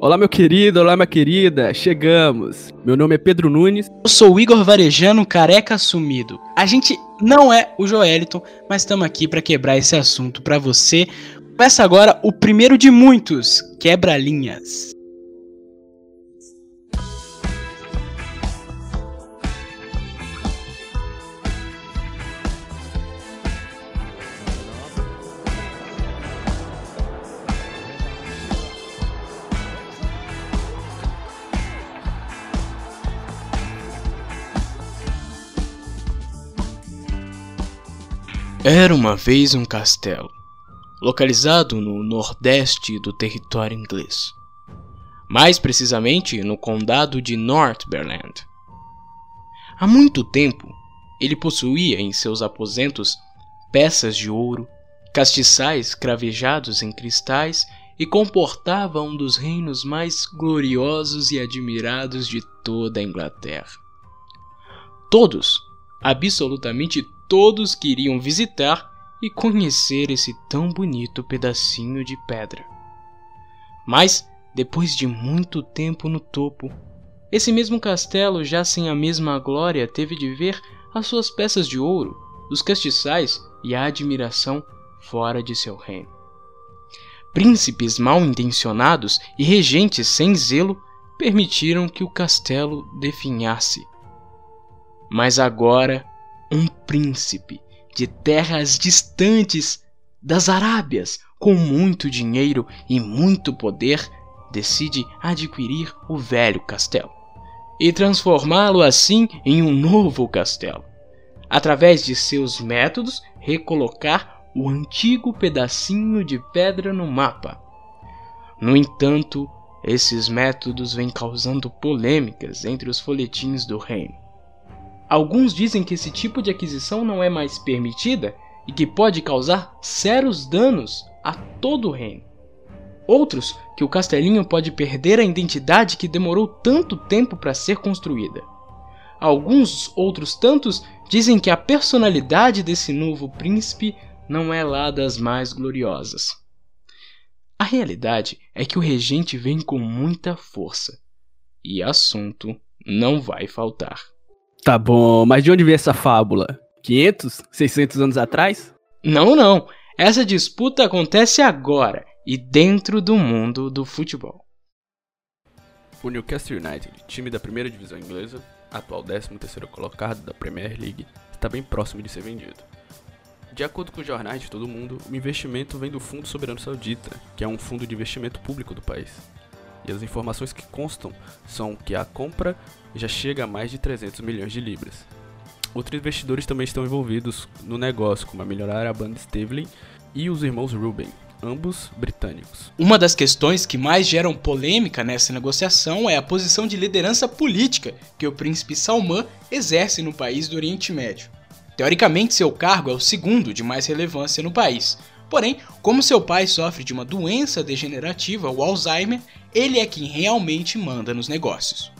Olá, meu querido, olá, minha querida, chegamos. Meu nome é Pedro Nunes. Eu sou o Igor Varejano, careca assumido. A gente não é o Joeliton, mas estamos aqui para quebrar esse assunto para você. Começa agora o primeiro de muitos, Quebra-Linhas. Era uma vez um castelo, localizado no nordeste do território inglês, mais precisamente no condado de Northumberland. Há muito tempo, ele possuía em seus aposentos peças de ouro, castiçais cravejados em cristais e comportava um dos reinos mais gloriosos e admirados de toda a Inglaterra. Todos, absolutamente todos queriam visitar e conhecer esse tão bonito pedacinho de pedra. Mas, depois de muito tempo no topo, esse mesmo castelo, já sem a mesma glória, teve de ver as suas peças de ouro, os castiçais e a admiração fora de seu reino. Príncipes mal intencionados e regentes sem zelo permitiram que o castelo definhasse. Mas agora um príncipe de terras distantes das Arábias, com muito dinheiro e muito poder, decide adquirir o velho castelo e transformá-lo assim em um novo castelo. Através de seus métodos, recolocar o antigo pedacinho de pedra no mapa. No entanto, esses métodos vêm causando polêmicas entre os folhetins do reino. Alguns dizem que esse tipo de aquisição não é mais permitida e que pode causar sérios danos a todo o reino. Outros que o castelinho pode perder a identidade que demorou tanto tempo para ser construída. Alguns outros tantos dizem que a personalidade desse novo príncipe não é lá das mais gloriosas. A realidade é que o regente vem com muita força e assunto não vai faltar. Tá bom, mas de onde veio essa fábula? 500? 600 anos atrás? Não, não. Essa disputa acontece agora e dentro do mundo do futebol. O Newcastle United, time da primeira divisão inglesa, atual 13º colocado da Premier League, está bem próximo de ser vendido. De acordo com os jornais de todo mundo, o investimento vem do Fundo Soberano Saudita, que é um fundo de investimento público do país. E as informações que constam são que a compra já chega a mais de 300 milhões de libras. Outros investidores também estão envolvidos no negócio, como a milionária banda Stavely e os irmãos Ruben, ambos britânicos. Uma das questões que mais geram polêmica nessa negociação é a posição de liderança política que o príncipe Salman exerce no país do Oriente Médio. Teoricamente, seu cargo é o segundo de mais relevância no país, Porém, como seu pai sofre de uma doença degenerativa, o Alzheimer, ele é quem realmente manda nos negócios.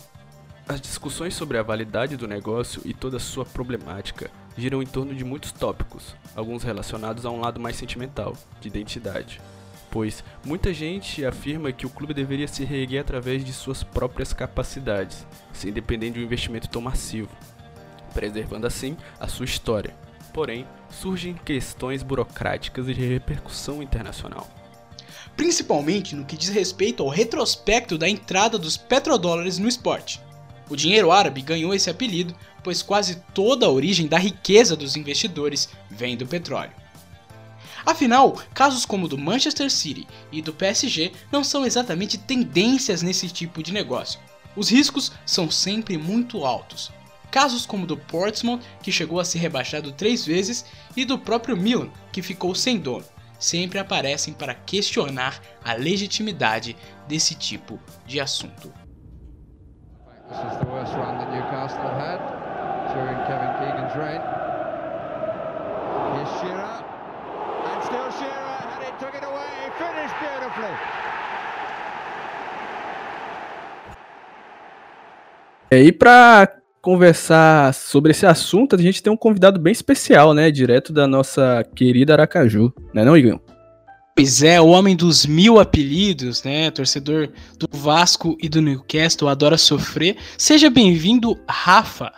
As discussões sobre a validade do negócio e toda sua problemática giram em torno de muitos tópicos, alguns relacionados a um lado mais sentimental, de identidade. Pois muita gente afirma que o clube deveria se reerguer através de suas próprias capacidades, sem depender de um investimento tão massivo, preservando assim a sua história Porém, surgem questões burocráticas e de repercussão internacional. Principalmente no que diz respeito ao retrospecto da entrada dos petrodólares no esporte. O dinheiro árabe ganhou esse apelido, pois quase toda a origem da riqueza dos investidores vem do petróleo. Afinal, casos como o do Manchester City e do PSG não são exatamente tendências nesse tipo de negócio. Os riscos são sempre muito altos, Casos como do Portsmouth, que chegou a ser rebaixado três vezes, e do próprio Milan, que ficou sem dono, sempre aparecem para questionar a legitimidade desse tipo de assunto. É, e para conversar sobre esse assunto, a gente tem um convidado bem especial, né? Direto da nossa querida Aracaju, né não, Igor? Pois é, o homem dos mil apelidos, né? Torcedor do Vasco e do Newcastle, adora sofrer. Seja bem-vindo, Rafa.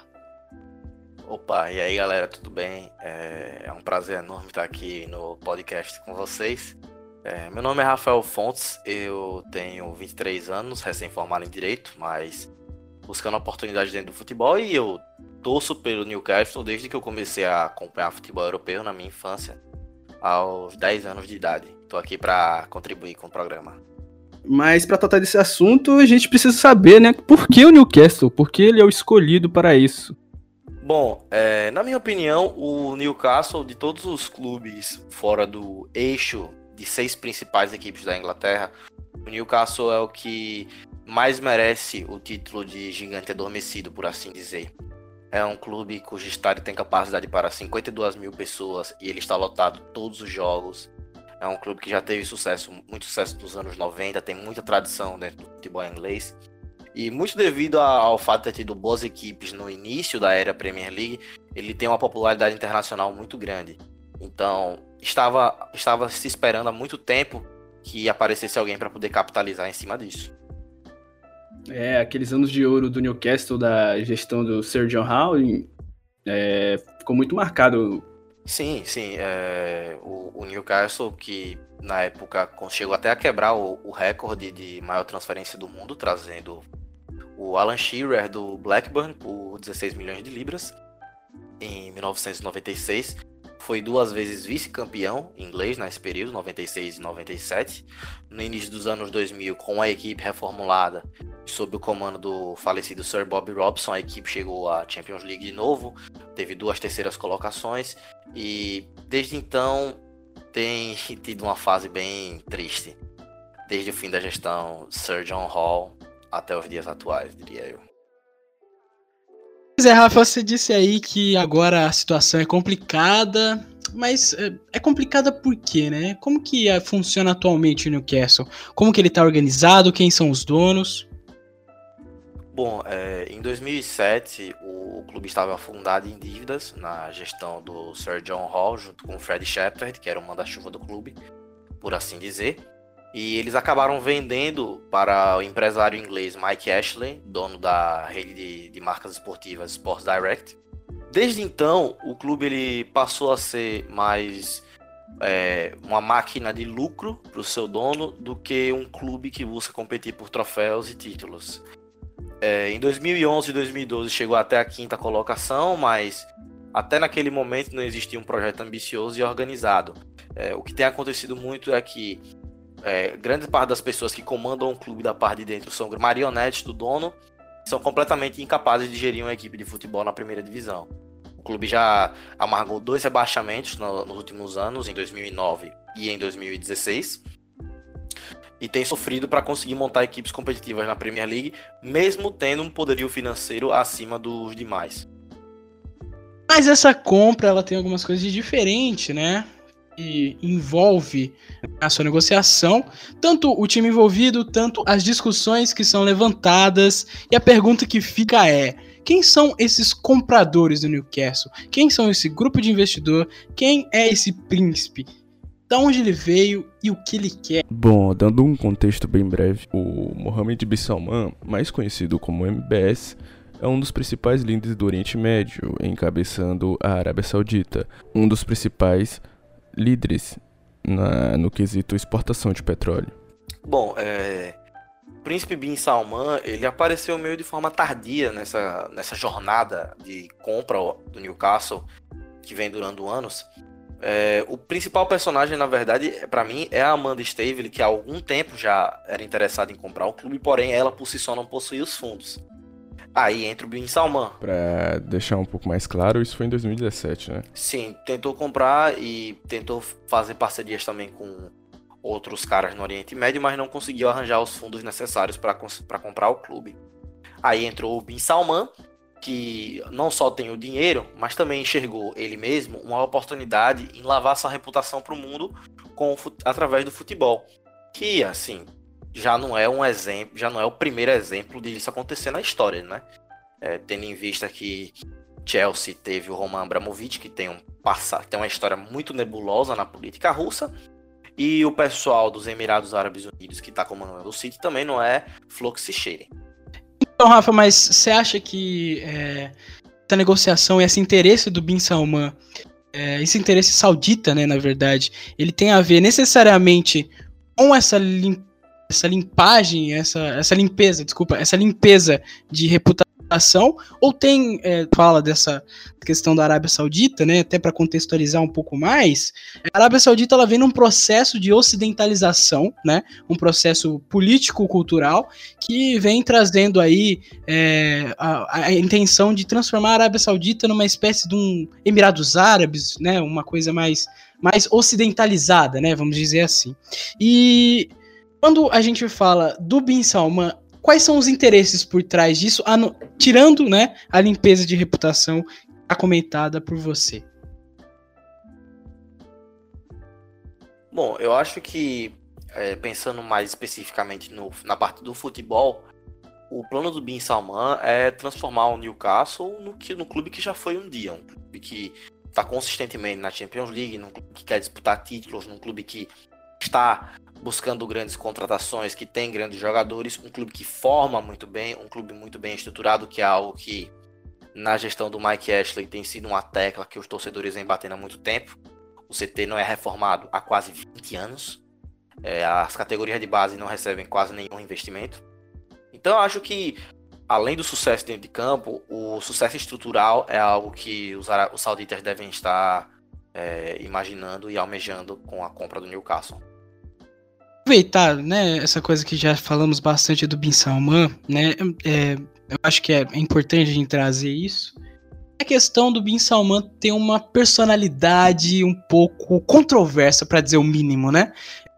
Opa, e aí galera, tudo bem? É, é um prazer enorme estar aqui no podcast com vocês. É, meu nome é Rafael Fontes, eu tenho 23 anos, recém-formado em Direito, mas buscando oportunidade dentro do futebol e eu torço pelo Newcastle desde que eu comecei a acompanhar futebol europeu na minha infância, aos 10 anos de idade. Tô aqui para contribuir com o programa. Mas para tratar desse assunto, a gente precisa saber, né, por que o Newcastle? Por que ele é o escolhido para isso? Bom, é, na minha opinião, o Newcastle, de todos os clubes fora do eixo de seis principais equipes da Inglaterra, o Newcastle é o que mais merece o título de gigante adormecido, por assim dizer. É um clube cujo estádio tem capacidade para 52 mil pessoas e ele está lotado todos os jogos. É um clube que já teve sucesso, muito sucesso nos anos 90, tem muita tradição dentro do futebol inglês. E muito devido ao fato de ter tido boas equipes no início da era Premier League, ele tem uma popularidade internacional muito grande. Então, estava, estava se esperando há muito tempo que aparecesse alguém para poder capitalizar em cima disso. É, aqueles anos de ouro do Newcastle, da gestão do Sir John Howe, é, ficou muito marcado Sim, sim. É, o, o, Newcastle, que na época chegou até a quebrar o, o, recorde de maior transferência do mundo, trazendo o Alan Shearer do Blackburn por 16 milhões de libras em 1996. Foi duas vezes vice-campeão inglês nesse período, 96 e 97. No início dos anos 2000, com a equipe reformulada, sob o comando do falecido Sir Bob Robson, a equipe chegou à Champions League de novo, teve duas terceiras colocações e desde então tem tido uma fase bem triste. Desde o fim da gestão Sir John Hall até os dias atuais, diria eu. Pois é, Rafa, você disse aí que agora a situação é complicada, mas é, é complicada por quê, né? Como que é, funciona atualmente o Newcastle? Como que ele está organizado? Quem são os donos? Bom, é, em 2007 o, o, clube estava afundado em dívidas na gestão do Sir John Hall junto com o Fred Shepard, que era o manda-chuva do clube, por assim dizer. E eles acabaram vendendo para o empresário inglês Mike Ashley, dono da rede de, de marcas esportivas Sports Direct. Desde então, o clube ele passou a ser mais é, uma máquina de lucro para o seu dono do que um clube que busca competir por troféus e títulos. É, em 2011 e 2012 chegou até a quinta colocação, mas até naquele momento não existia um projeto ambicioso e organizado. É, o que tem acontecido muito é que é, grande parte das pessoas que comandam o clube da parte de dentro são marionetes do dono, são completamente incapazes de gerir uma equipe de futebol na primeira divisão. O clube já amargou dois rebaixamentos no, nos últimos anos, em 2009 e em 2016, e tem sofrido para conseguir montar equipes competitivas na Premier League, mesmo tendo um poderio financeiro acima dos demais. Mas essa compra ela tem algumas coisas de diferente, né? Que envolve a sua negociação, tanto o time envolvido, tanto as discussões que são levantadas. E a pergunta que fica é: quem são esses compradores do Newcastle? Quem são esse grupo de investidor? Quem é esse príncipe? Da onde ele veio e o que ele quer? Bom, dando um contexto bem breve, o Mohammed bin Salman, mais conhecido como MBS, é um dos principais líderes do Oriente Médio, encabeçando a Arábia Saudita, um dos principais líderes na, no quesito exportação de petróleo? Bom, é, o Príncipe Bin Salman ele apareceu meio de forma tardia nessa, nessa jornada de compra do Newcastle que vem durando anos. É, o principal personagem, na verdade, para mim, é a Amanda Stavely, que há algum tempo já era interessada em comprar o clube, porém ela por si só não possuía os fundos. Aí entra o Bin Salman. Pra deixar um pouco mais claro, isso foi em 2017, né? Sim, tentou comprar e tentou fazer parcerias também com outros caras no Oriente Médio, mas não conseguiu arranjar os fundos necessários para comprar o clube. Aí entrou o Bin Salman, que não só tem o dinheiro, mas também enxergou ele mesmo uma oportunidade em lavar sua reputação para o mundo com, através do futebol. Que, assim, já não é um exemplo, já não é o primeiro exemplo de isso acontecer na história, né? É, tendo em vista que Chelsea teve o Roman Abramovich, que tem um passado, tem uma história muito nebulosa na política russa, E o pessoal dos Emirados Árabes Unidos que está comandando o City também não é flor cheire. Então, Rafa, mas você acha que é, essa negociação e esse interesse do Bin Salman, é, esse interesse saudita, né, na verdade, ele tem a ver necessariamente com essa, lim essa limpagem, essa, essa limpeza, desculpa, essa limpeza de reputação ou tem é, fala dessa questão da Arábia Saudita, né? Até para contextualizar um pouco mais, a Arábia Saudita ela vem num processo de ocidentalização, né? Um processo político-cultural que vem trazendo aí é, a, a, intenção de transformar a Arábia Saudita numa espécie de um Emirados Árabes, né? Uma coisa mais mais ocidentalizada, né? Vamos dizer assim. E quando a gente fala do Bin Salman quais são os interesses por trás disso, tirando né, a limpeza de reputação a comentada por você? Bom, eu acho que, é, pensando mais especificamente no, na parte do futebol, o plano do Bin Salman é transformar o Newcastle no, que, no clube que já foi um dia, um clube que está consistentemente na Champions League, num clube que quer disputar títulos, num clube que está buscando grandes contratações, que tem grandes jogadores, um clube que forma muito bem, um clube muito bem estruturado, que é algo que na gestão do Mike Ashley tem sido uma tecla que os torcedores vêm batendo há muito tempo. O CT não é reformado há quase 20 anos. É, as categorias de base não recebem quase nenhum investimento. Então eu acho que, além do sucesso dentro de campo, o sucesso estrutural é algo que os, os sauditas devem estar é, imaginando e almejando com a compra do Newcastle aproveitar, né, essa coisa que já falamos bastante do Bin Salman, né, é, eu acho que é, importante a gente trazer isso. A questão do Bin Salman ter uma personalidade um pouco controversa, para dizer o mínimo, né?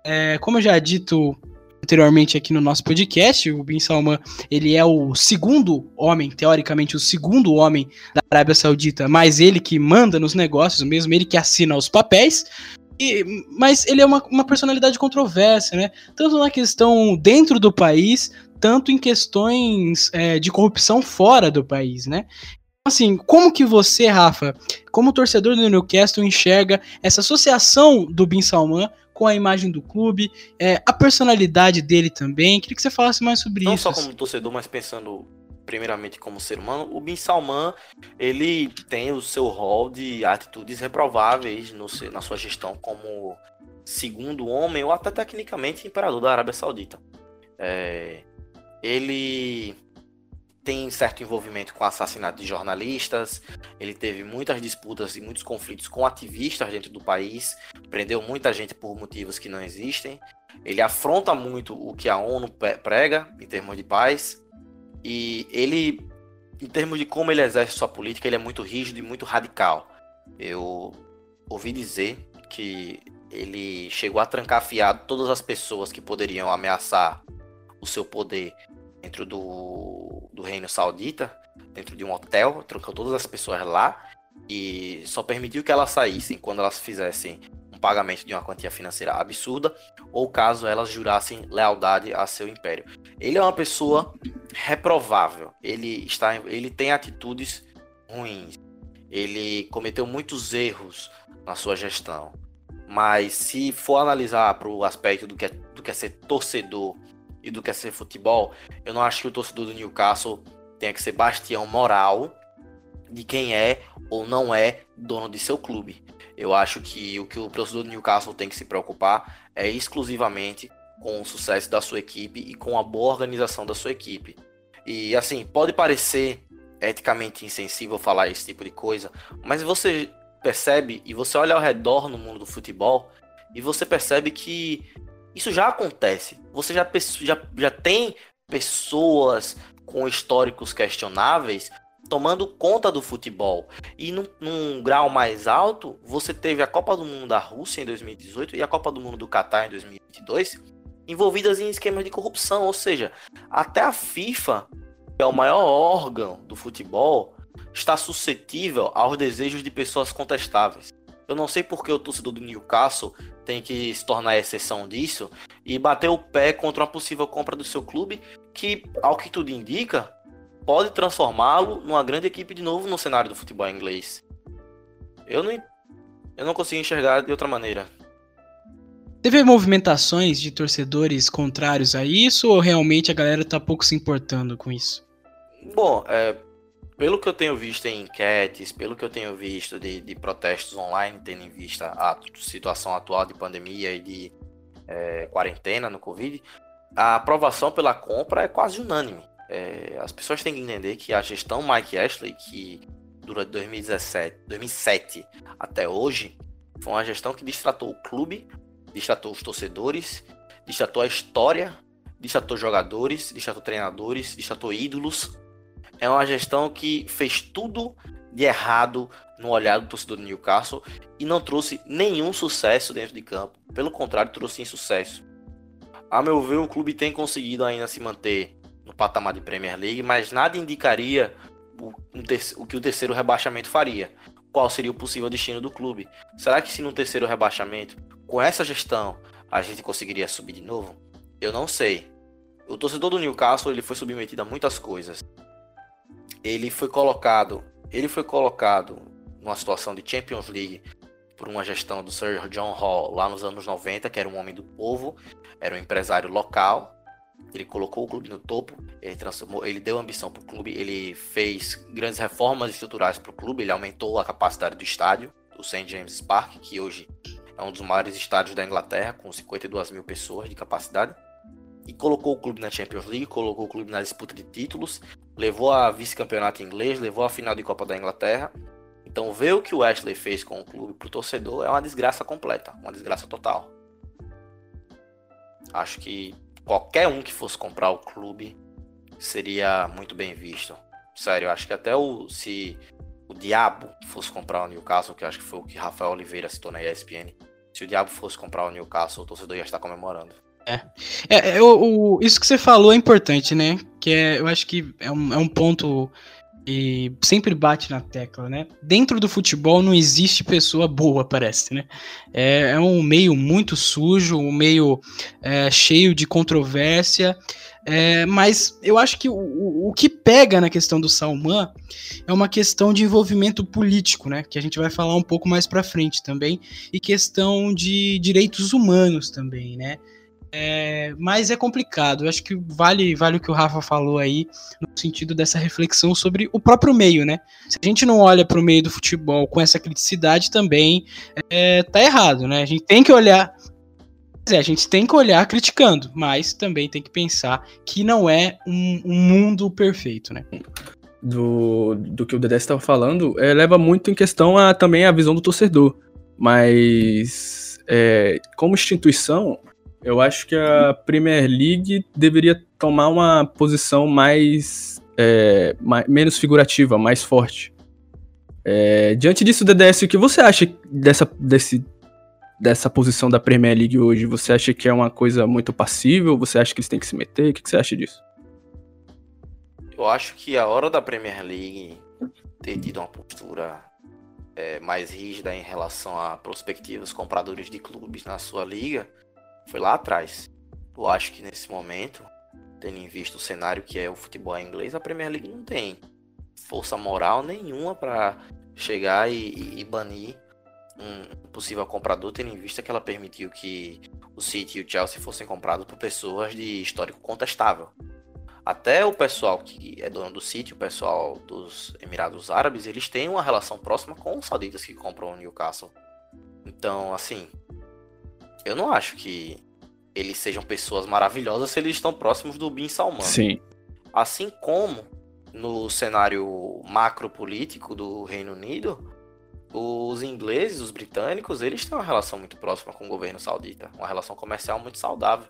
É, como eu já dito anteriormente aqui no nosso podcast, o Bin Salman, ele é o segundo homem, teoricamente o segundo homem da Arábia Saudita, mas ele que manda nos negócios mesmo, ele que assina os papéis. E, mas ele é uma, uma personalidade controversa, né? Tanto na questão dentro do país, tanto em questões é, de corrupção fora do país, né? Assim, como que você, Rafa, como torcedor do Newcastle, enxerga essa associação do Bin Salman com a imagem do clube, é, a personalidade dele também? Queria que você falasse mais sobre Não isso. Não só como torcedor, mas pensando primeiramente como ser humano, o Bin Salman ele tem o seu rol de atitudes reprováveis no, na sua gestão como segundo homem ou até tecnicamente imperador da Arábia Saudita. É, ele tem certo envolvimento com assassinato de jornalistas, ele teve muitas disputas e muitos conflitos com ativistas dentro do país, prendeu muita gente por motivos que não existem. Ele afronta muito o que a ONU prega em termos de paz. E ele, em termos de como ele exerce sua política, ele é muito rígido e muito radical. Eu ouvi dizer que ele chegou a trancar fiado todas as pessoas que poderiam ameaçar o seu poder dentro do, do reino saudita, dentro de um hotel, trancou todas as pessoas lá e só permitiu que elas saíssem quando elas fizessem pagamento de uma quantia financeira absurda, ou caso elas jurassem lealdade a seu império. Ele é uma pessoa reprovável. Ele está, ele tem atitudes ruins. Ele cometeu muitos erros na sua gestão. Mas se for analisar para o aspecto do que, é, do que é ser torcedor e do que é ser futebol, eu não acho que o torcedor do Newcastle tenha que ser bastião moral de quem é ou não é dono de seu clube. Eu acho que o que o torcedor do Newcastle tem que se preocupar é exclusivamente com o sucesso da sua equipe e com a boa organização da sua equipe. E assim, pode parecer eticamente insensível falar esse tipo de coisa, mas você percebe e você olha ao redor no mundo do futebol e você percebe que isso já acontece. Você já, já, já tem pessoas com históricos questionáveis tomando conta do futebol. E num, num, grau mais alto, você teve a Copa do Mundo da Rússia em 2018 e a Copa do Mundo do Catar em 2022 envolvidas em esquemas de corrupção. Ou seja, até a FIFA, que é o maior órgão do futebol, está suscetível aos desejos de pessoas contestáveis. Eu não sei porque o torcedor do Newcastle tem que se tornar exceção disso e bater o pé contra uma possível compra do seu clube, que, ao que tudo indica, pode transformá-lo numa grande equipe de novo no cenário do futebol inglês. Eu não, eu não consigo enxergar de outra maneira. Teve movimentações de torcedores contrários a isso ou realmente a galera tá pouco se importando com isso? Bom, é, pelo que eu tenho visto em enquetes, pelo que eu tenho visto de, de protestos online, tendo em vista a situação atual de pandemia e de é, quarentena no Covid, a aprovação pela compra é quase unânime. É, as pessoas têm que entender que a gestão Mike Ashley, que durante 2017, 2007 até hoje, foi uma gestão que distratou o clube, distratou os torcedores, distratou a história, distratou jogadores, distratou treinadores, distratou ídolos. É uma gestão que fez tudo de errado no olhar do torcedor do Newcastle e não trouxe nenhum sucesso dentro de campo. Pelo contrário, trouxe insucesso. A meu ver, o clube tem conseguido ainda se manter no patamar de Premier League, mas nada indicaria o, o que o terceiro rebaixamento faria. Qual seria o possível destino do clube? Será que se no terceiro rebaixamento, com essa gestão, a gente conseguiria subir de novo? Eu não sei. O torcedor do Newcastle ele foi submetido a muitas coisas. Ele foi colocado, ele foi colocado numa situação de Champions League por uma gestão do Sir John Hall lá nos anos 90, que era um homem do povo, era um empresário local, ele colocou o clube no topo, ele transformou, ele deu ambição para o clube, ele fez grandes reformas estruturais para o clube, ele aumentou a capacidade do estádio, do St. James Park, que hoje é um dos maiores estádios da Inglaterra, com 52 mil pessoas de capacidade, e colocou o clube na Champions League, colocou o clube na disputa de títulos, levou a vice-campeonato inglês, levou a final de Copa da Inglaterra. Então, ver o que o Ashley fez com o clube para o torcedor é uma desgraça completa, uma desgraça total. Acho que qualquer um que fosse comprar o clube seria muito bem visto. Sério, acho que até o se o Diabo fosse comprar o Newcastle, que acho que foi o que Rafael Oliveira citou na ESPN, se o Diabo fosse comprar o Newcastle, o torcedor ia estar comemorando. É. é, é o, isso que você falou é importante, né? Que é, eu acho que é um, é um ponto e sempre bate na tecla, né? Dentro do futebol não existe pessoa boa, parece, né? É, é um meio muito sujo, um meio é, cheio de controvérsia, é, mas eu acho que o, o, que pega na questão do Salman é uma questão de envolvimento político, né? Que a gente vai falar um pouco mais para frente também, e questão de direitos humanos também, né? É, mas é complicado. Eu acho que vale, vale o que o Rafa falou aí, no sentido dessa reflexão sobre o próprio meio, né? Se a gente não olha para o meio do futebol com essa criticidade, também é, tá errado, né? A gente tem que olhar. É, a gente tem que olhar criticando, mas também tem que pensar que não é um, um mundo perfeito, né? Do, do que o Dedé estava falando, é, leva muito em questão a, também a visão do torcedor. Mas, é, como instituição, eu acho que a Premier League deveria tomar uma posição mais, é, mais menos figurativa, mais forte. É, diante disso, DDS, o que você acha dessa, desse, dessa posição da Premier League hoje? Você acha que é uma coisa muito passível? Você acha que eles têm que se meter? O que você acha disso? Eu acho que a hora da Premier League ter tido uma postura é, mais rígida em relação a prospectivos compradores de clubes na sua liga foi lá atrás. Eu acho que nesse momento, tendo em vista o cenário que é o futebol inglês, a Premier League não tem força moral nenhuma para chegar e, e, banir um possível comprador, tendo em vista que ela permitiu que o City e o Chelsea fossem comprados por pessoas de histórico contestável. Até o pessoal que é dono do City, o pessoal dos Emirados Árabes, eles têm uma relação próxima com os sauditas que compram o Newcastle. Então, assim, eu não acho que eles sejam pessoas maravilhosas se eles estão próximos do Bin Salman. Sim. Assim como no cenário macro político do Reino Unido, os ingleses, os britânicos, eles têm uma relação muito próxima com o governo saudita, uma relação comercial muito saudável.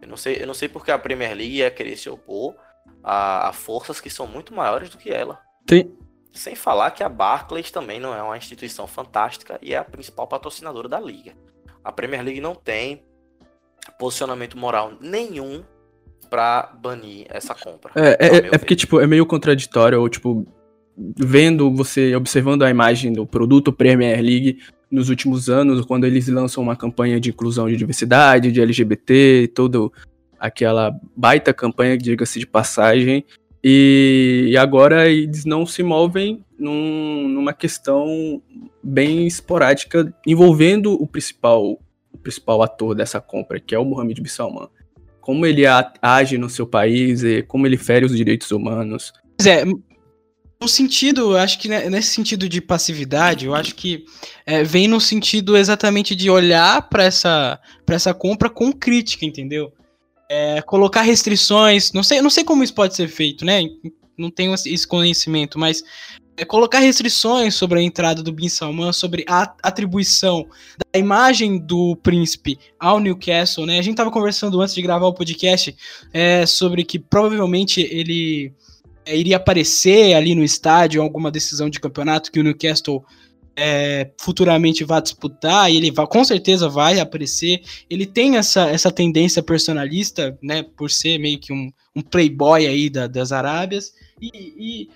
Eu não sei, eu não sei porque a Premier League ia querer se opor a, a forças que são muito maiores do que ela. Tem. Sem falar que a Barclays também não é uma instituição fantástica e é a principal patrocinadora da liga. A Premier League não tem posicionamento moral nenhum para banir essa compra. É, é, é porque, tipo, é meio contraditório, ou, tipo, vendo você, observando a imagem do produto Premier League nos últimos anos, quando eles lançam uma campanha de inclusão de diversidade, de LGBT, toda aquela baita campanha, diga-se de passagem, e, e, agora eles não se movem num, numa questão bem esporádica envolvendo o principal, principal ator dessa compra, que é o Mohamed Bin Salman. Como ele age no seu país e como ele fere os direitos humanos. Pois é, no sentido, acho que nesse sentido de passividade, eu acho que é, vem no sentido exatamente de olhar para essa, essa compra com crítica, entendeu? É, colocar restrições, não sei, não sei como isso pode ser feito, né? Não tenho esse conhecimento, mas é, colocar restrições sobre a entrada do Bin Salman, sobre a atribuição da imagem do príncipe ao Newcastle, né? A gente estava conversando antes de gravar o podcast é, sobre que provavelmente ele é, iria aparecer ali no estádio alguma decisão de campeonato que o Newcastle é, futuramente vai disputar ele vai, com certeza vai aparecer. Ele tem essa, essa tendência personalista, né? Por ser meio que um, um playboy aí da, das Arábias e, e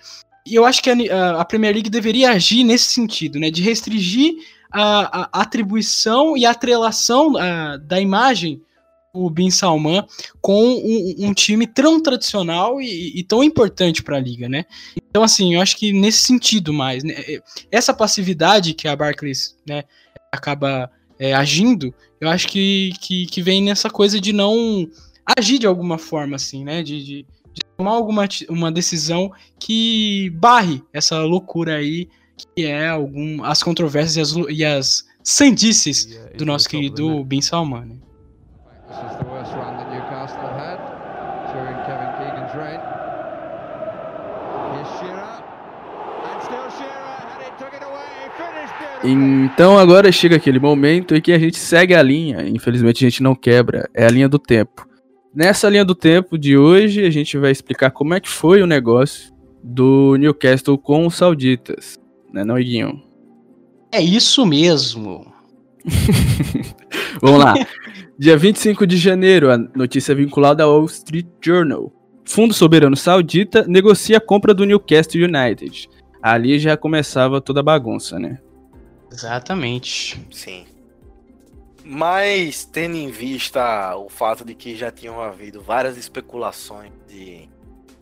e eu acho que a, a, Premier League deveria agir nesse sentido, né? De restringir a, a atribuição e a atrelação a, da imagem do Bin Salman com um, um time tão tradicional e, e tão importante para a liga, né? Então, assim, eu acho que nesse sentido mais, né? essa passividade que a Barclays, né, acaba é, agindo, eu acho que, que, que, vem nessa coisa de não agir de alguma forma, assim, né? de, de de tomar alguma uma decisão que barre essa loucura aí, que é algum, as controvérsias e as, e as sandices do nosso querido Bin Salman. Né? Então agora chega aquele momento em que a gente segue a linha, infelizmente a gente não quebra, é a linha do tempo. Nessa linha do tempo de hoje, a gente vai explicar como é que foi o negócio do Newcastle com os sauditas, né, não, Iguinho? É isso mesmo. Vamos lá. Dia 25 de janeiro, a notícia vinculada ao Wall Street Journal. Fundo Soberano Saudita negocia a compra do Newcastle United. Ali já começava toda a bagunça, né? Exatamente. Sim. Mas, tendo em vista o fato de que já tinham havido várias especulações de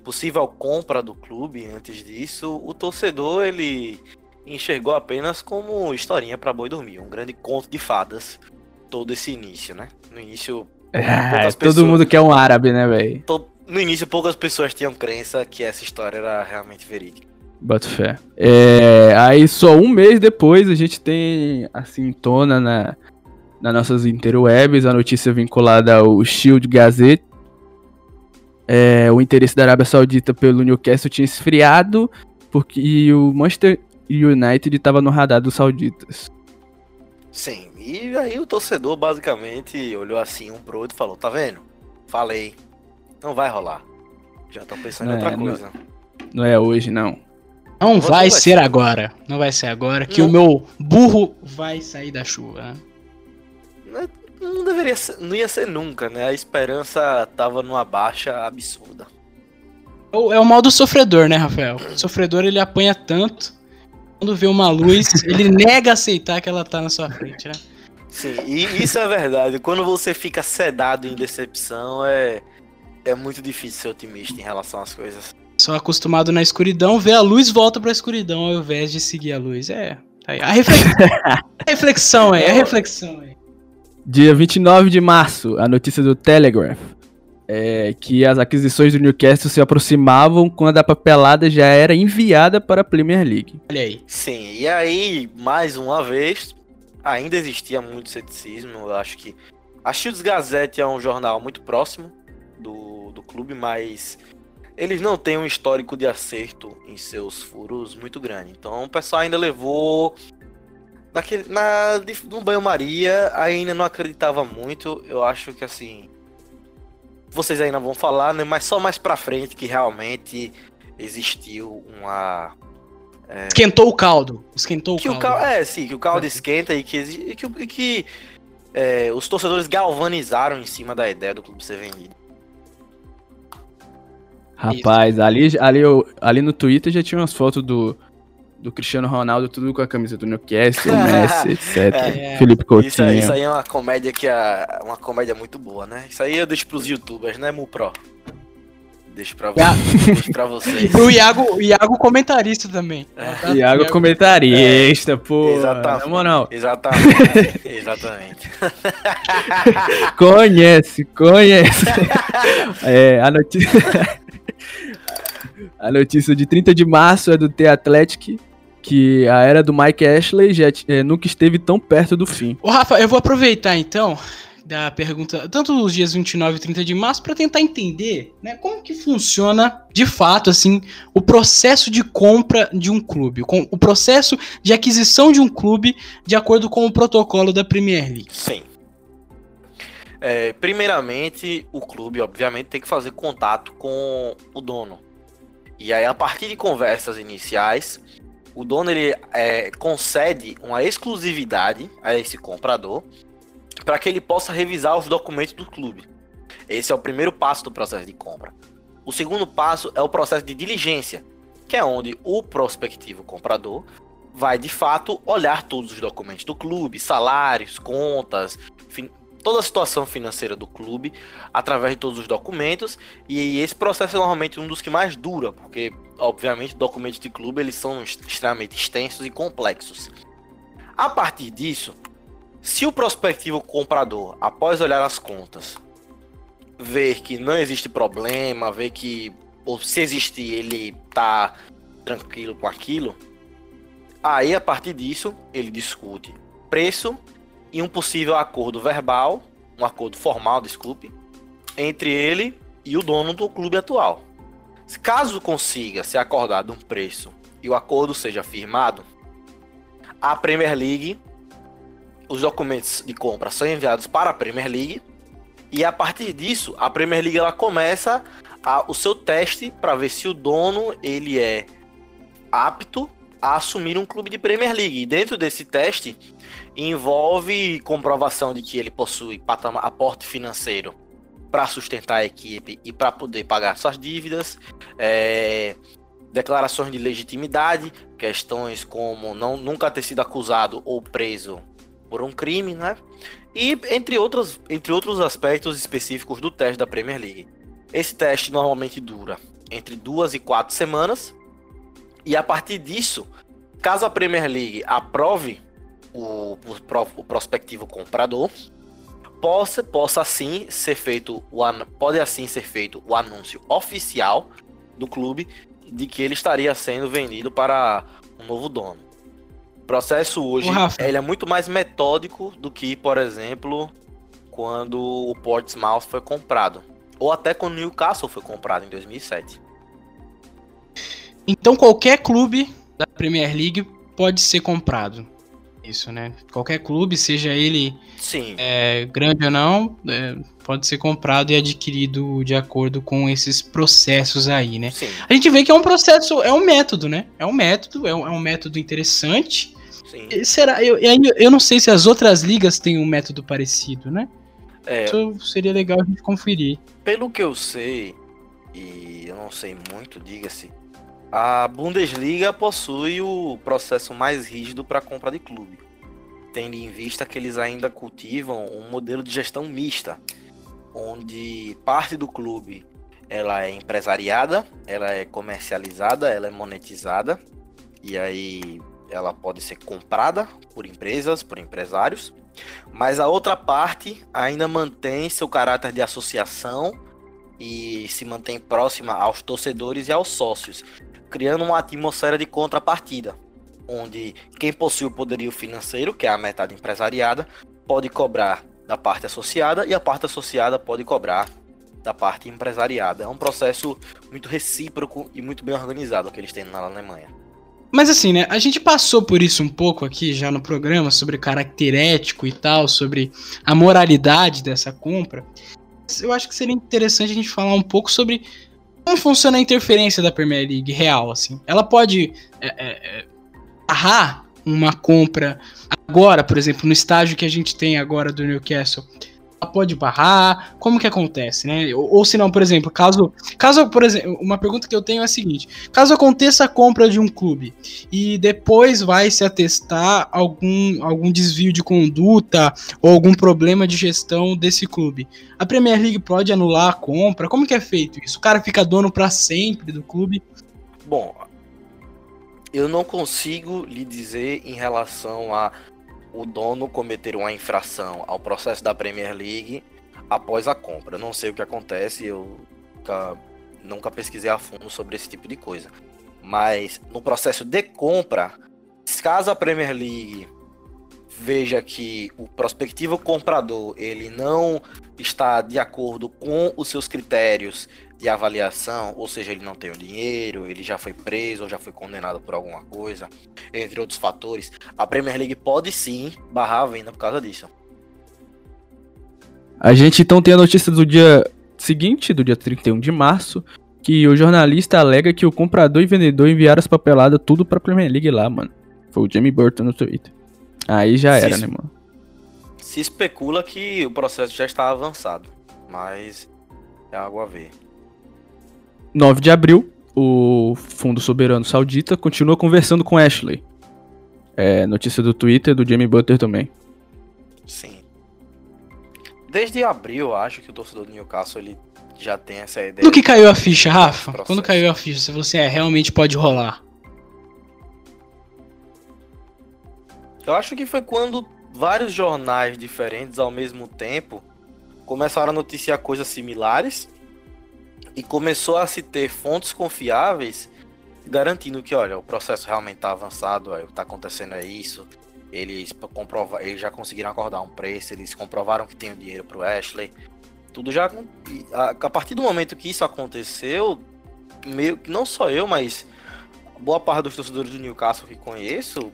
possível compra do clube antes disso, o torcedor ele enxergou apenas como historinha para boi dormir, um grande conto de fadas todo esse início, né? No início, é, todo pessoas... mundo quer um árabe, né, velho? No início, poucas pessoas tinham crença que essa história era realmente verídica. Boto fé. É, aí só um mês depois a gente tem assim tona na nas nossas interwebs, a notícia vinculada ao Shield Gazette. É, o interesse da Arábia Saudita pelo Newcastle tinha esfriado, porque o Manchester United estava no radar dos sauditas. Sim, e aí o torcedor basicamente olhou assim um pro outro e falou: Tá vendo? Falei, não vai rolar. Já estão pensando não em outra é, coisa. Não, não, é hoje, não. Não vai, vai ser, agora. Não vai ser agora que não. o meu burro vai sair da chuva. Né? Não deveria ser, não ia ser nunca, né? A esperança tava numa baixa absurda. É o mal do sofredor, né, Rafael? O sofredor ele apanha tanto, quando vê uma luz, ele nega aceitar que ela tá na sua frente, né? Sim, e isso é verdade. Quando você fica sedado em decepção, é, é muito difícil ser otimista em relação às coisas. Acostumado na escuridão, vê a luz volta pra escuridão ao invés de seguir a luz. É. Tá a, reflex... a reflexão é, a reflexão é. Dia 29 de março, a notícia do Telegraph. É, que as aquisições do Newcastle se aproximavam quando a papelada já era enviada para a Premier League. Olha aí. Sim, e aí, mais uma vez, ainda existia muito ceticismo. Eu acho que a Shields Gazette é um jornal muito próximo do, do clube, mas eles não têm um histórico de acerto em seus furos muito grande. Então o pessoal ainda levou naquele, na, no banho-maria ainda não acreditava muito. Eu acho que assim. Vocês ainda vão falar, né? Mas só mais pra frente que realmente existiu uma. É, Esquentou o caldo. Esquentou que o caldo. O caldo. É, sim, que o caldo é. esquenta e que, que, que é, os torcedores galvanizaram em cima da ideia do clube ser vendido. Rapaz, ali, ali, ali no Twitter já tinha umas fotos do, do Cristiano Ronaldo, tudo com a camisa do Newcastle, Messi, etc. É, Felipe Coutinho. Isso, isso, aí é uma comédia que é uma comédia muito boa, né? Isso aí eu deixo pros youtubers, né, Mupro? Deixo pra, deixo pra vocês. O Iago, o Iago comentarista também. É. Iago comentarista, é. pô. Exatamente. Na moral. Exatamente. Exatamente. conhece, conhece. é, a notícia. a notícia de 30 de março é do The Athletic, que a era do Mike Ashley já é, nunca esteve tão perto do fim. Ô, Rafa, eu vou aproveitar então da pergunta, tanto os dias 29 e 30 de março, para tentar entender né, como que funciona de fato assim o processo de compra de um clube, o processo de aquisição de um clube de acordo com o protocolo da Premier League. Sim. É, primeiramente, o clube, obviamente, tem que fazer contato com o dono. E aí, a partir de conversas iniciais, o dono ele é, concede uma exclusividade a esse comprador para que ele possa revisar os documentos do clube. Esse é o primeiro passo do processo de compra. O segundo passo é o processo de diligência, que é onde o prospectivo comprador vai de fato olhar todos os documentos do clube, salários, contas, toda a situação financeira do clube através de todos os documentos e esse processo é normalmente um dos que mais dura, porque obviamente documentos de clube eles são extremamente extensos e complexos. A partir disso, se o prospectivo comprador, após olhar as contas, ver que não existe problema, ver que ou se existir ele tá tranquilo com aquilo, aí a partir disso ele discute preço e um possível acordo verbal, um acordo formal, desculpe, entre ele e o dono do clube atual. Caso consiga se acordar de um preço e o acordo seja firmado, a Premier League, os documentos de compra são enviados para a Premier League e a partir disso a Premier League ela começa a, o seu teste para ver se o dono ele é apto a assumir um clube de Premier League. E dentro desse teste envolve comprovação de que ele possui aporte financeiro para sustentar a equipe e para poder pagar suas dívidas, é, declarações de legitimidade, questões como não, nunca ter sido acusado ou preso por um crime, né? E entre outros, entre outros aspectos específicos do teste da Premier League. Esse teste normalmente dura entre duas e quatro semanas e a partir disso, caso a Premier League aprove o, o, o prospectivo comprador, possa, possa assim ser feito o pode assim ser feito o anúncio oficial do clube de que ele estaria sendo vendido para um novo dono. O processo hoje ele é muito mais metódico do que, por exemplo, quando o Portsmouth foi comprado, ou até quando o Newcastle foi comprado em 2007. Então qualquer clube da Premier League pode ser comprado. Isso, né? Qualquer clube, seja ele é, grande ou não, é, pode ser comprado e adquirido de acordo com esses processos aí, né? Sim. A gente vê que é um processo, é um método, né? É um método, é um, é um método interessante. Sim. Será? Eu, eu, eu não sei se as outras ligas têm um método parecido, né? É, Isso seria legal a gente conferir. Pelo que eu sei, e eu não sei muito, diga-se, a Bundesliga possui o processo mais rígido para compra de clube, tendo em vista que eles ainda cultivam um modelo de gestão mista, onde parte do clube ela é empresariada, ela é comercializada, ela é monetizada e aí ela pode ser comprada por empresas, por empresários, mas a outra parte ainda mantém seu caráter de associação e se mantém próxima aos torcedores e aos sócios, criando uma atmosfera de contrapartida, onde quem possui o poderio financeiro, que é a metade empresariada, pode cobrar da parte associada e a parte associada pode cobrar da parte empresariada. É um processo muito recíproco e muito bem organizado que eles têm na Alemanha. Mas assim, né? A gente passou por isso um pouco aqui já no programa, sobre caráter ético e tal, sobre a moralidade dessa compra. Eu acho que seria interessante a gente falar um pouco sobre como funciona a interferência da Premier League real, assim? Ela pode é, é, é uma compra agora, por exemplo, no estágio que a gente tem agora do Newcastle, pode barrar? Como que acontece, né? Ou, ou se não, por exemplo, caso, caso, por exemplo, uma pergunta que eu tenho é a seguinte: caso aconteça a compra de um clube e depois vai se atestar algum, algum desvio de conduta ou algum problema de gestão desse clube, a Premier League pode anular a compra? Como que é feito isso? O cara fica dono para sempre do clube? Bom, eu não consigo lhe dizer em relação a o dono cometer uma infração ao processo da Premier League após a compra. Não sei o que acontece, eu nunca, nunca pesquisei a fundo sobre esse tipo de coisa. Mas no processo de compra, caso a Premier League veja que o prospectivo comprador ele não está de acordo com os seus critérios de avaliação, ou seja, ele não tem o dinheiro, ele já foi preso ou já foi condenado por alguma coisa, entre outros fatores, a Premier League pode sim barrar a venda por causa disso. A gente então tem a notícia do dia seguinte, do dia 31 de março, que o jornalista alega que o comprador e vendedor enviaram as papeladas tudo pra Premier League lá, mano. Foi o Jamie Burton no Twitter. Aí já era, né, mano? Se especula que o processo já está avançado, mas é algo a ver. 9 de abril, o Fundo Soberano Saudita continua conversando com Ashley. É, notícia do Twitter do Jamie Butter também. Sim. Desde abril, acho que o torcedor do Newcastle ele já tem essa ideia. Quando que caiu a ficha, Rafa? Quando caiu a ficha, se você é, realmente pode rolar? Eu acho que foi quando vários jornais diferentes ao mesmo tempo começaram a noticiar coisas similares e começou a se ter fontes confiáveis garantindo que, olha, o processo realmente está avançado, está acontecendo é isso. Eles, comprova eles já conseguiram acordar um preço, eles comprovaram que tem o dinheiro para o Ashley. Tudo já. A, a partir do momento que isso aconteceu, meio que não só eu, mas boa parte dos torcedores do Newcastle que conheço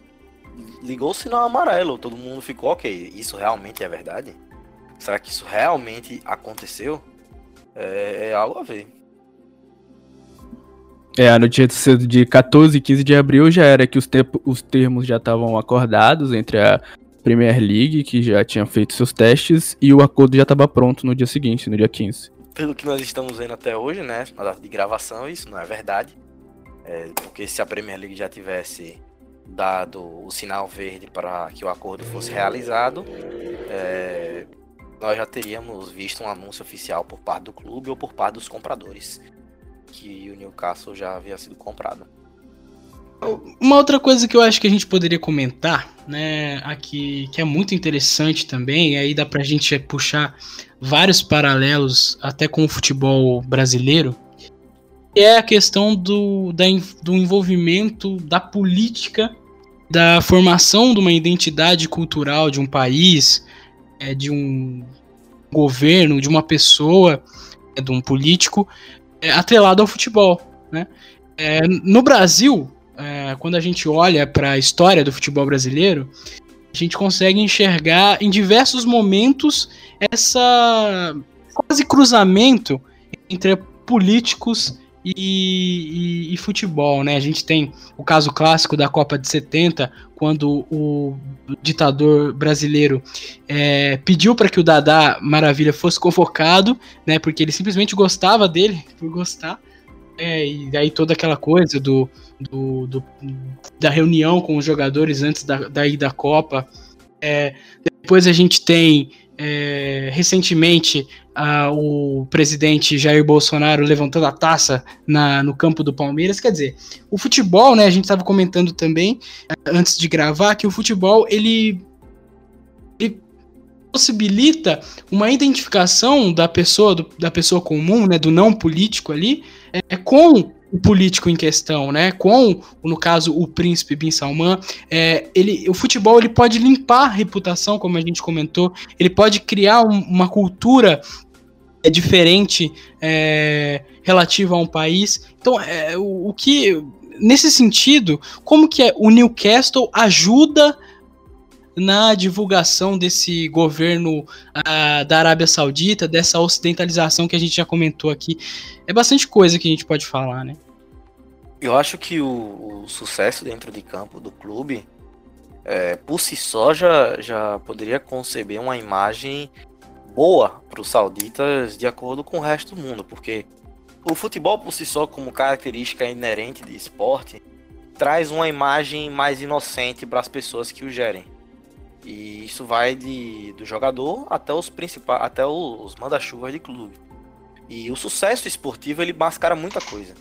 ligou o sinal amarelo. Todo mundo ficou, ok, isso realmente é verdade? Será que isso realmente aconteceu? É, é algo a ver. É, no dia de 14 e 15 de abril já era que os, os termos já estavam acordados entre a Premier League, que já tinha feito seus testes, e o acordo já estava pronto no dia seguinte, no dia 15. Pelo que nós estamos vendo até hoje, né, na data de gravação, isso não é verdade. É, porque se a Premier League já tivesse dado o sinal verde para que o acordo fosse realizado, é, nós já teríamos visto um anúncio oficial por parte do clube ou por parte dos compradores que o Newcastle já havia sido comprado. Uma outra coisa que eu acho que a gente poderia comentar, né, aqui, que é muito interessante também, aí dá pra gente puxar vários paralelos até com o futebol brasileiro, é a questão do, da, do envolvimento da política, da formação de uma identidade cultural de um país, é, de um governo, de uma pessoa, é, de um político, é, atrelado ao futebol. Né? É, no Brasil, é, quando a gente olha para a história do futebol brasileiro, a gente consegue enxergar em diversos momentos essa quase cruzamento entre políticos e, e, e, futebol, né? A gente tem o caso clássico da Copa de 70, quando o ditador brasileiro é, pediu para que o Dadá Maravilha fosse convocado, né? Porque ele simplesmente gostava dele, por gostar. É, e aí toda aquela coisa do, do, do, da reunião com os jogadores antes da, da ida da Copa. É, depois a gente tem é, recentemente o presidente Jair Bolsonaro levantando a taça na, no campo do Palmeiras. Quer dizer, o futebol, né? A gente estava comentando também antes de gravar que o futebol ele, ele possibilita uma identificação da pessoa do, da pessoa comum, né? Do não político ali, é, com o político em questão, né? Com, no caso, o príncipe Bin Salman, é, ele, o futebol ele pode limpar a reputação, como a gente comentou, ele pode criar um, uma cultura é, diferente é, relativa a um país. Então, é, o, o que nesse sentido, como que é, o Newcastle ajuda na divulgação desse governo uh, da Arábia Saudita, dessa ocidentalização que a gente já comentou aqui. É bastante coisa que a gente pode falar, né? Eu acho que o, o sucesso dentro de campo do clube, é, por si só, já, já poderia conceber uma imagem boa para os sauditas de acordo com o resto do mundo, porque o futebol por si só, como característica inerente de esporte, traz uma imagem mais inocente para as pessoas que o gerem. E isso vai de, do jogador até os principais, até os manda-chuvas de clube. E o sucesso esportivo ele mascara muita coisa.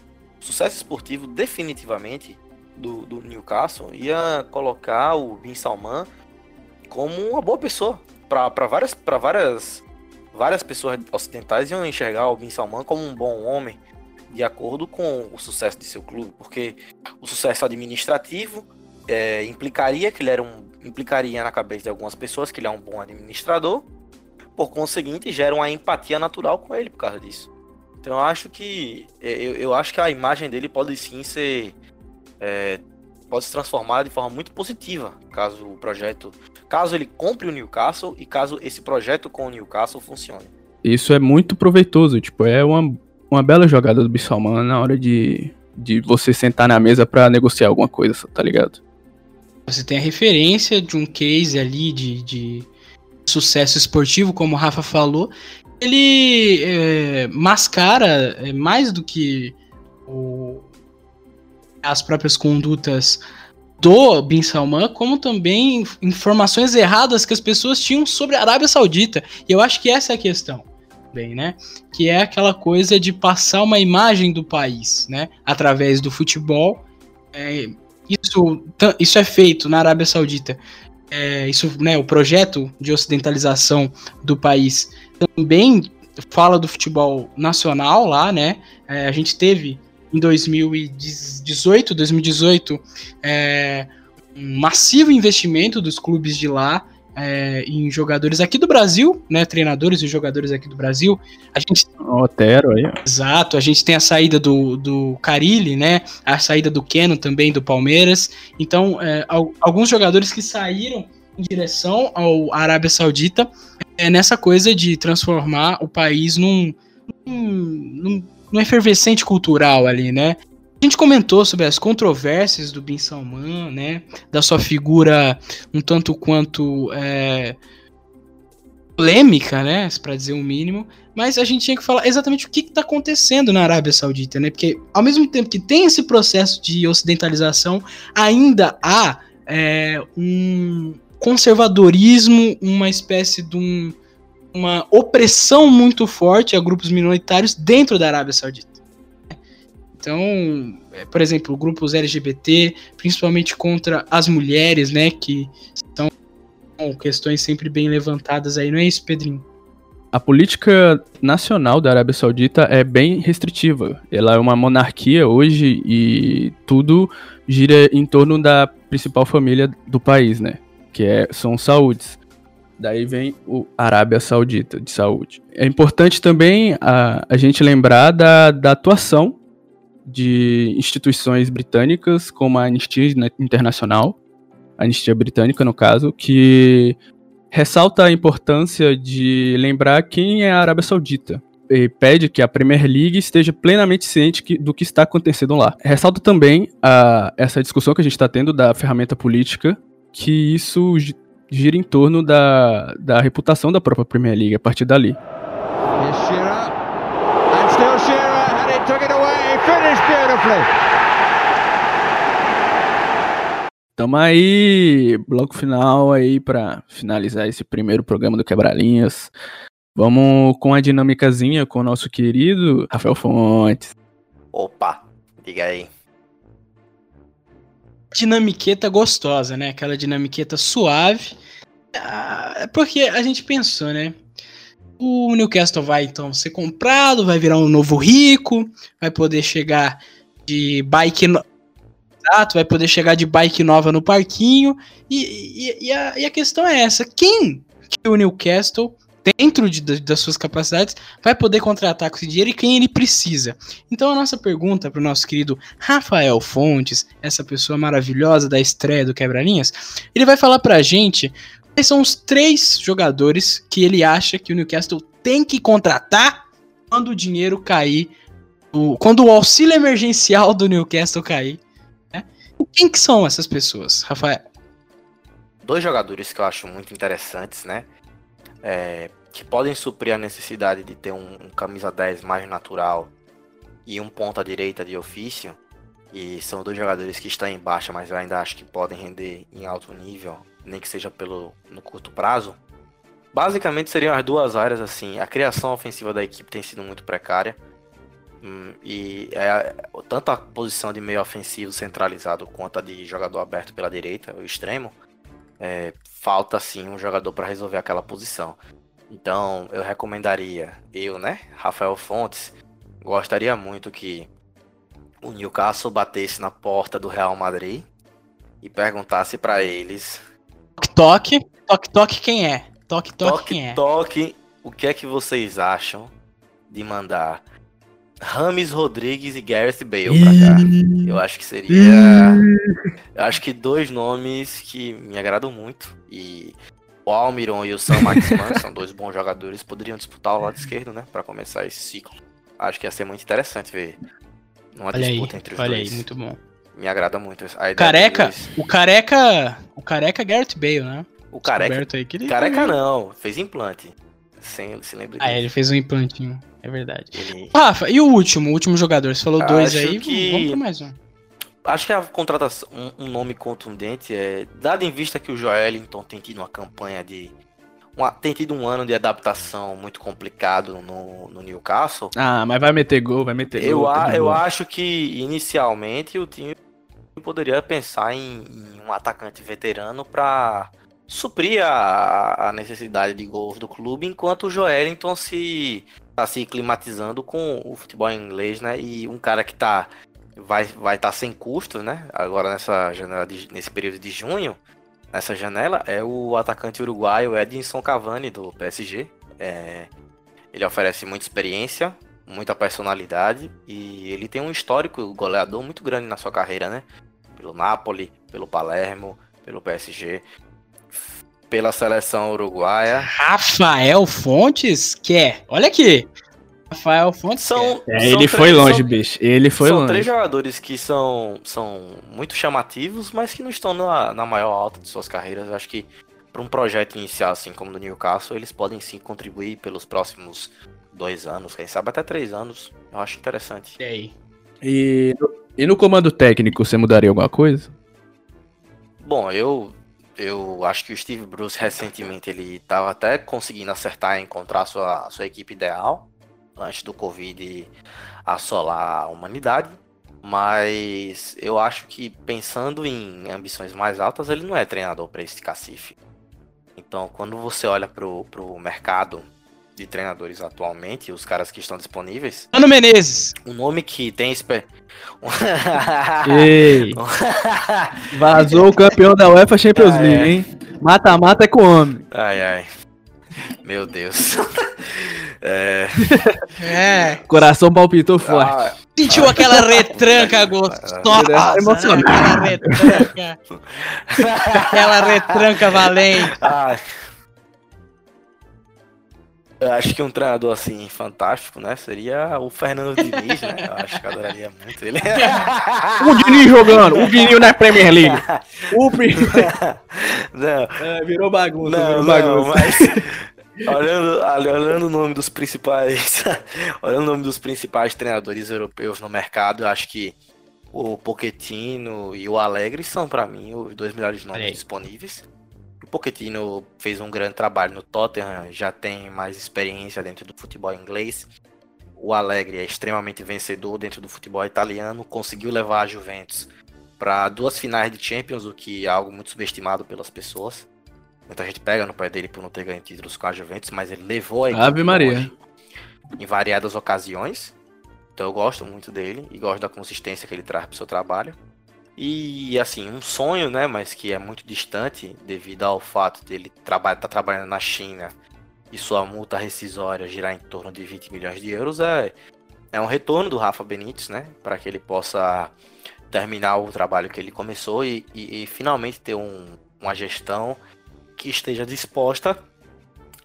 Sucesso esportivo definitivamente do, do Newcastle ia colocar o Bin Salman como uma boa pessoa para várias para várias várias pessoas ocidentais iam enxergar o Bin Salman como um bom homem de acordo com o sucesso de seu clube, porque o sucesso administrativo é, implicaria que ele era um implicaria na cabeça de algumas pessoas que ele é um bom administrador, por conseguinte gera uma empatia natural com ele por causa disso. Então eu acho que é, eu, eu acho que a imagem dele pode sim ser é, pode se transformar de forma muito positiva caso o projeto, caso ele compre o Newcastle e caso esse projeto com o Newcastle funcione. Isso é muito proveitoso, tipo, é uma, uma bela jogada do Bissalman na hora de, de você sentar na mesa para negociar alguma coisa, tá ligado? Você tem a referência de um case ali de, de sucesso esportivo, como o Rafa falou, ele é, mascara é, mais do que o, as próprias condutas do Bin Salman, como também informações erradas que as pessoas tinham sobre a Arábia Saudita. E eu acho que essa é a questão, bem, né? Que é aquela coisa de passar uma imagem do país, né? Através do futebol. É, isso, isso é feito na Arábia Saudita. É, isso, né, o projeto de ocidentalização do país também fala do futebol nacional lá, né? É, a gente teve em 2018, 2018, é, um massivo investimento dos clubes de lá é, em jogadores aqui do Brasil, né? Treinadores e jogadores aqui do Brasil. A gente Otero aí. Exato, a gente tem a saída do, do Carilli, né? A saída do Keno também do Palmeiras. Então, é, alguns jogadores que saíram em direção ao Arábia Saudita é nessa coisa de transformar o país num, num, num efervescente cultural ali, né? A gente comentou sobre as controvérsias do Bin Salman, né? Da sua figura um tanto quanto é, polêmica, né? Para dizer o um mínimo. Mas a gente tinha que falar exatamente o que está acontecendo na Arábia Saudita, né? Porque ao mesmo tempo que tem esse processo de ocidentalização, ainda há é, um conservadorismo, uma espécie de um, uma opressão muito forte a grupos minoritários dentro da Arábia Saudita. Então, é, por exemplo, grupos LGBT, principalmente contra as mulheres, né, que são questões sempre bem levantadas aí, não é isso, Pedrinho? A política nacional da Arábia Saudita é bem restritiva. Ela é uma monarquia hoje e tudo gira em torno da principal família do país, né? Que é, são saúdes. Daí vem o Arábia Saudita de saúde. É importante também a, a gente lembrar da, da atuação de instituições britânicas, como a Anistia Internacional, a Anistia Britânica, no caso, que ressalta a importância de lembrar quem é a Arábia Saudita. E pede que a Premier League esteja plenamente ciente que, do que está acontecendo lá. Ressalta também a, essa discussão que a gente está tendo da ferramenta política, que isso gira em torno da, da reputação da própria Premier League a partir dali. Tamo aí, bloco final aí para finalizar esse primeiro programa do Quebra-Linhas. Vamos com a dinâmicazinha com o nosso querido Rafael Fontes. Opa, diga aí. Dinamiqueta gostosa, né? Aquela dinamiqueta suave. Ah, porque a gente pensou, né? O Newcastle vai então ser comprado, vai virar um novo rico, vai poder chegar de bike. No... Exato, vai poder chegar de bike nova no parquinho. E, e, e, a, e a questão é essa: quem que o Newcastle dentro de, das suas capacidades, vai poder contratar com esse dinheiro e quem ele precisa. Então a nossa pergunta para o nosso querido Rafael Fontes, essa pessoa maravilhosa da estreia do Quebra-Linhas, ele vai falar para a gente quais são os três jogadores que ele acha que o Newcastle tem que contratar quando o dinheiro cair o, quando o auxílio emergencial do Newcastle cair, né? Quem que são essas pessoas, Rafael? Dois jogadores que eu acho muito interessantes, né? É, que podem suprir a necessidade de ter um, um camisa 10 mais natural e um ponta direita de ofício. E são dois jogadores que estão em baixa, mas eu ainda acho que podem render em alto nível, nem que seja pelo no curto prazo. Basicamente seriam as duas áreas assim. A criação ofensiva da equipe tem sido muito precária. Hum, e é, tanto a posição de meio ofensivo centralizado quanto a de jogador aberto pela direita, o extremo, é, falta sim um jogador para resolver aquela posição. Então eu recomendaria, eu, né, Rafael Fontes, gostaria muito que o Newcastle batesse na porta do Real Madrid e perguntasse para eles. Toque, toque, toque, quem é? Toque, toque, toque quem é? Toque, o que é que vocês acham de mandar Rames Rodrigues e Gareth Bale pra cá? Eu acho que seria. Eu acho que dois nomes que me agradam muito. E o Almiron e o Sam Maximan são dois bons jogadores, poderiam disputar o lado esquerdo, né? Pra começar esse ciclo. Acho que ia ser muito interessante ver uma olha disputa aí, entre os olha dois. Olha aí, muito bom. Me agrada muito a Careca, o careca, o careca Gareth Bale, né? O careca, aí, que ele careca não, fez implante. Sem, se lembra Ah, ele fez um implantinho, é verdade. Ele... Rafa, e o último, o último jogador? Você falou Acho dois aí, que... vamos pra mais um. Acho que a contratação, um, um, nome contundente é, dado em vista que o Joelinton tem tido uma campanha de uma, tem tido um ano de adaptação muito complicado no, no Newcastle. Ah, mas vai meter gol, vai meter eu gol. A, eu acho que inicialmente o time poderia pensar em, em um atacante veterano para suprir a, a, necessidade de gols do clube, enquanto o Joelinton se está se climatizando com o futebol inglês, né? E um cara que tá vai vai estar tá sem custo, né? Agora nessa janela de, nesse período de junho nessa janela é o atacante uruguaio Edinson Cavani do PSG. É, ele oferece muita experiência, muita personalidade e ele tem um histórico goleador muito grande na sua carreira, né? Pelo Napoli, pelo Palermo, pelo PSG, pela seleção uruguaia. Rafael Fontes quer. Olha aqui. Rafael Fontes. São, é, são ele três, foi longe, são, bicho. Ele foi são longe. São três jogadores que são, são muito chamativos, mas que não estão na, na maior alta de suas carreiras. Eu acho que para um projeto inicial, assim como do Newcastle, eles podem sim contribuir pelos próximos dois anos, quem sabe até três anos. Eu acho interessante. E aí? E, e no comando técnico, você mudaria alguma coisa? Bom, eu eu acho que o Steve Bruce recentemente ele estava até conseguindo acertar e encontrar a sua, a sua equipe ideal antes do Covid assolar a humanidade. Mas eu acho que pensando em ambições mais altas, ele não é treinador para esse cacife. Então, quando você olha pro, pro mercado de treinadores atualmente, os caras que estão disponíveis. Mano Menezes! Um nome que tem. Esper... Ei! Vazou o campeão da UEFA Champions League, hein? Mata-mata é com homem. Ai, ai. Meu Deus. É. é. Coração palpitou forte. Ah, Sentiu aquela retranca gostosa. É emocionante. Aquela retranca. aquela retranca valente. Ah. Eu acho que um treinador assim fantástico, né? Seria o Fernando Diniz, né? Eu acho que adoraria muito ele. o Diniz jogando, o Diniz na Premier League. O não. É, virou bagunça, não, virou bagunça. Não, mas olhando, olhando o nome dos principais, olhando o nome dos principais treinadores europeus no mercado, eu acho que o Pochettino e o Alegre são para mim os dois melhores nomes disponíveis. O Pochettino fez um grande trabalho no Tottenham, já tem mais experiência dentro do futebol inglês. O Alegre é extremamente vencedor dentro do futebol italiano, conseguiu levar a Juventus para duas finais de Champions, o que é algo muito subestimado pelas pessoas. Muita gente pega no pé dele por não ter ganho títulos com a Juventus, mas ele levou a equipe Ave Maria. em variadas ocasiões. Então eu gosto muito dele e gosto da consistência que ele traz para o seu trabalho. E assim, um sonho, né, mas que é muito distante devido ao fato dele estar tá trabalhando na China e sua multa rescisória girar em torno de 20 milhões de euros é, é um retorno do Rafa Benítez, né, para que ele possa terminar o trabalho que ele começou e, e, e finalmente ter um, uma gestão que esteja disposta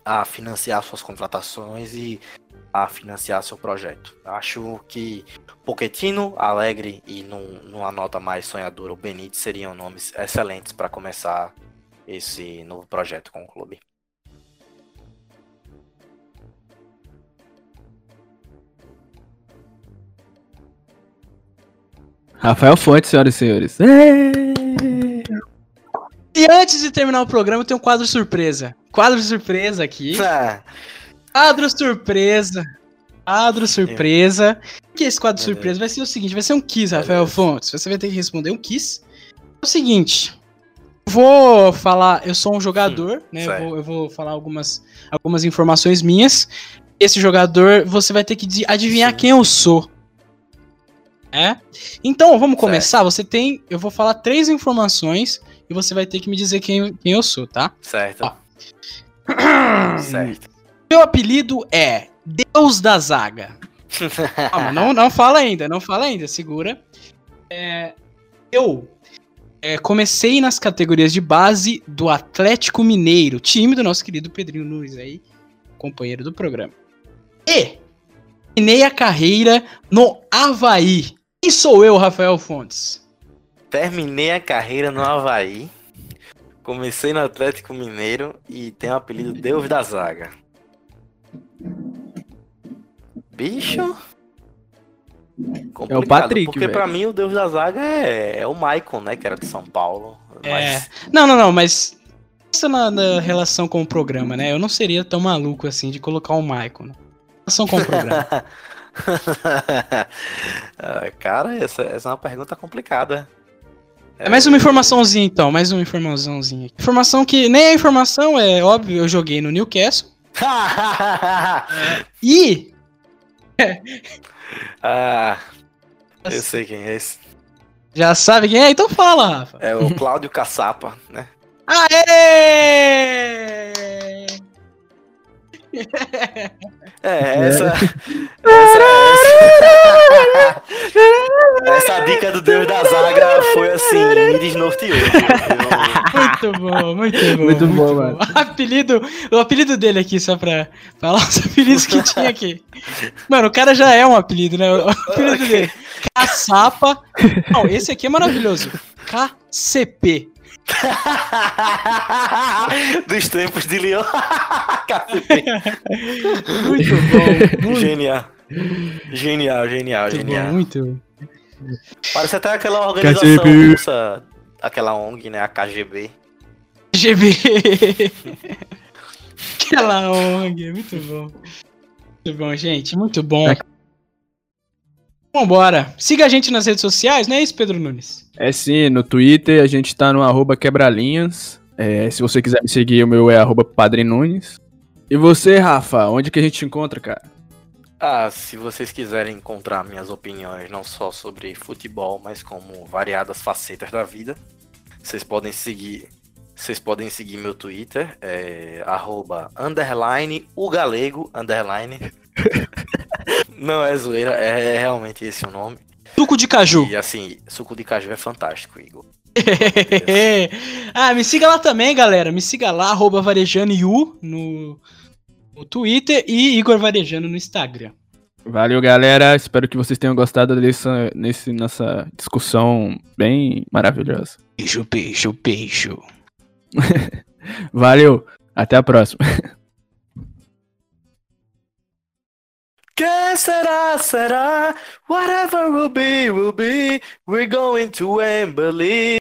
a financiar suas contratações e a financiar seu projeto. Acho que Poquetino, Alegre e num, numa nota mais sonhadora, o Benítez seriam nomes excelentes para começar esse novo projeto com o clube. Rafael Fonte, senhoras e senhores. E antes de terminar o programa, tem um quadro surpresa. Quadro surpresa aqui. É. Quadro surpresa. Quadro surpresa. O que é esse quadro Beleza. surpresa? Vai ser o seguinte, vai ser um quiz, Rafael Beleza. Fontes. Você vai ter que responder um quiz. É o seguinte. Vou falar, eu sou um jogador, né? Eu certo. vou, eu vou falar algumas, algumas informações minhas. Esse jogador, você vai ter que adivinhar Sim. quem eu sou. É? Então, vamos Certo. começar. Você tem. Eu vou falar três informações e você vai ter que me dizer quem, quem eu sou, tá? certo. Ó. certo. Meu apelido é Deus da Zaga. Não, não fala ainda, não fala ainda, segura. É, eu é, comecei nas categorias de base do Atlético Mineiro, time do nosso querido Pedrinho Nunes aí, companheiro do programa. E terminei a carreira no Havaí. Quem sou eu, Rafael Fontes? Terminei a carreira no Havaí. Comecei no Atlético Mineiro e tenho o apelido Deus da Zaga. Bicho. Complicado, Patrick, Porque velho. pra mim o Deus da Zaga é, é o Maicon, né? Que era de São Paulo. Mas Não, não, não, mas pensa na, na relação com o programa, né? Eu não seria tão maluco assim de colocar o Michael. Né? Relação com o programa. Ah, Cara, essa, essa é uma pergunta complicada. É mais uma informaçãozinha então, mais uma informaçãozinha. aqui. Informação que nem é informação, é óbvio, eu joguei no Newcastle. E ah, eu sei quem é esse. já sabe quem é? Então fala, Rafa. É o Cláudio Caçapa, né? Aê! É, essa. essa, essa, essa dica do Deus da Zaga foi assim, me desnorteou. Eu- Muito bom, muito bom. Muito bom, mano. Apelido, o apelido dele aqui, só pra falar os apelidos que tinha aqui. Mano, o cara já é um apelido, né? O apelido dele. Caçapa. Não, esse aqui é maravilhoso. KCP. Dos tempos de Leon. Cacete. Muito bom. Muito, genial. Genial, genial, muito genial. bom, muito. Parece até aquela organização KGB. russa, aquela ONG, né? A KGB. GB. Aquela ONG, muito bom. Muito bom, gente, muito bom. É. Vambora. Siga a gente nas redes sociais, não é isso, Pedro Nunes? É sim, no Twitter a gente tá no arroba quebralinhas. É, se você quiser me seguir, o meu é arroba Padre Nunes. E você, Rafa, onde que a gente te encontra, cara? Ah, se vocês quiserem encontrar minhas opiniões não só sobre futebol, mas como variadas facetas da vida, vocês podem seguir. Vocês podem seguir meu Twitter, é, arroba, underline, o galego, underline. Não é zoeira, é, é realmente esse o nome. Suco de caju. E assim, suco de caju é fantástico, Igor. ah, me siga lá também, galera. Me siga lá, arroba varejano no, no Twitter e Igor Varejano no Instagram. Valeu, galera. Espero que vocês tenham gostado dessa, nesse, nessa discussão bem maravilhosa. Beijo, beijo, beijo. Valeu, até a próxima. Que será, será? Whatever will be, will be. We're going to Wembley.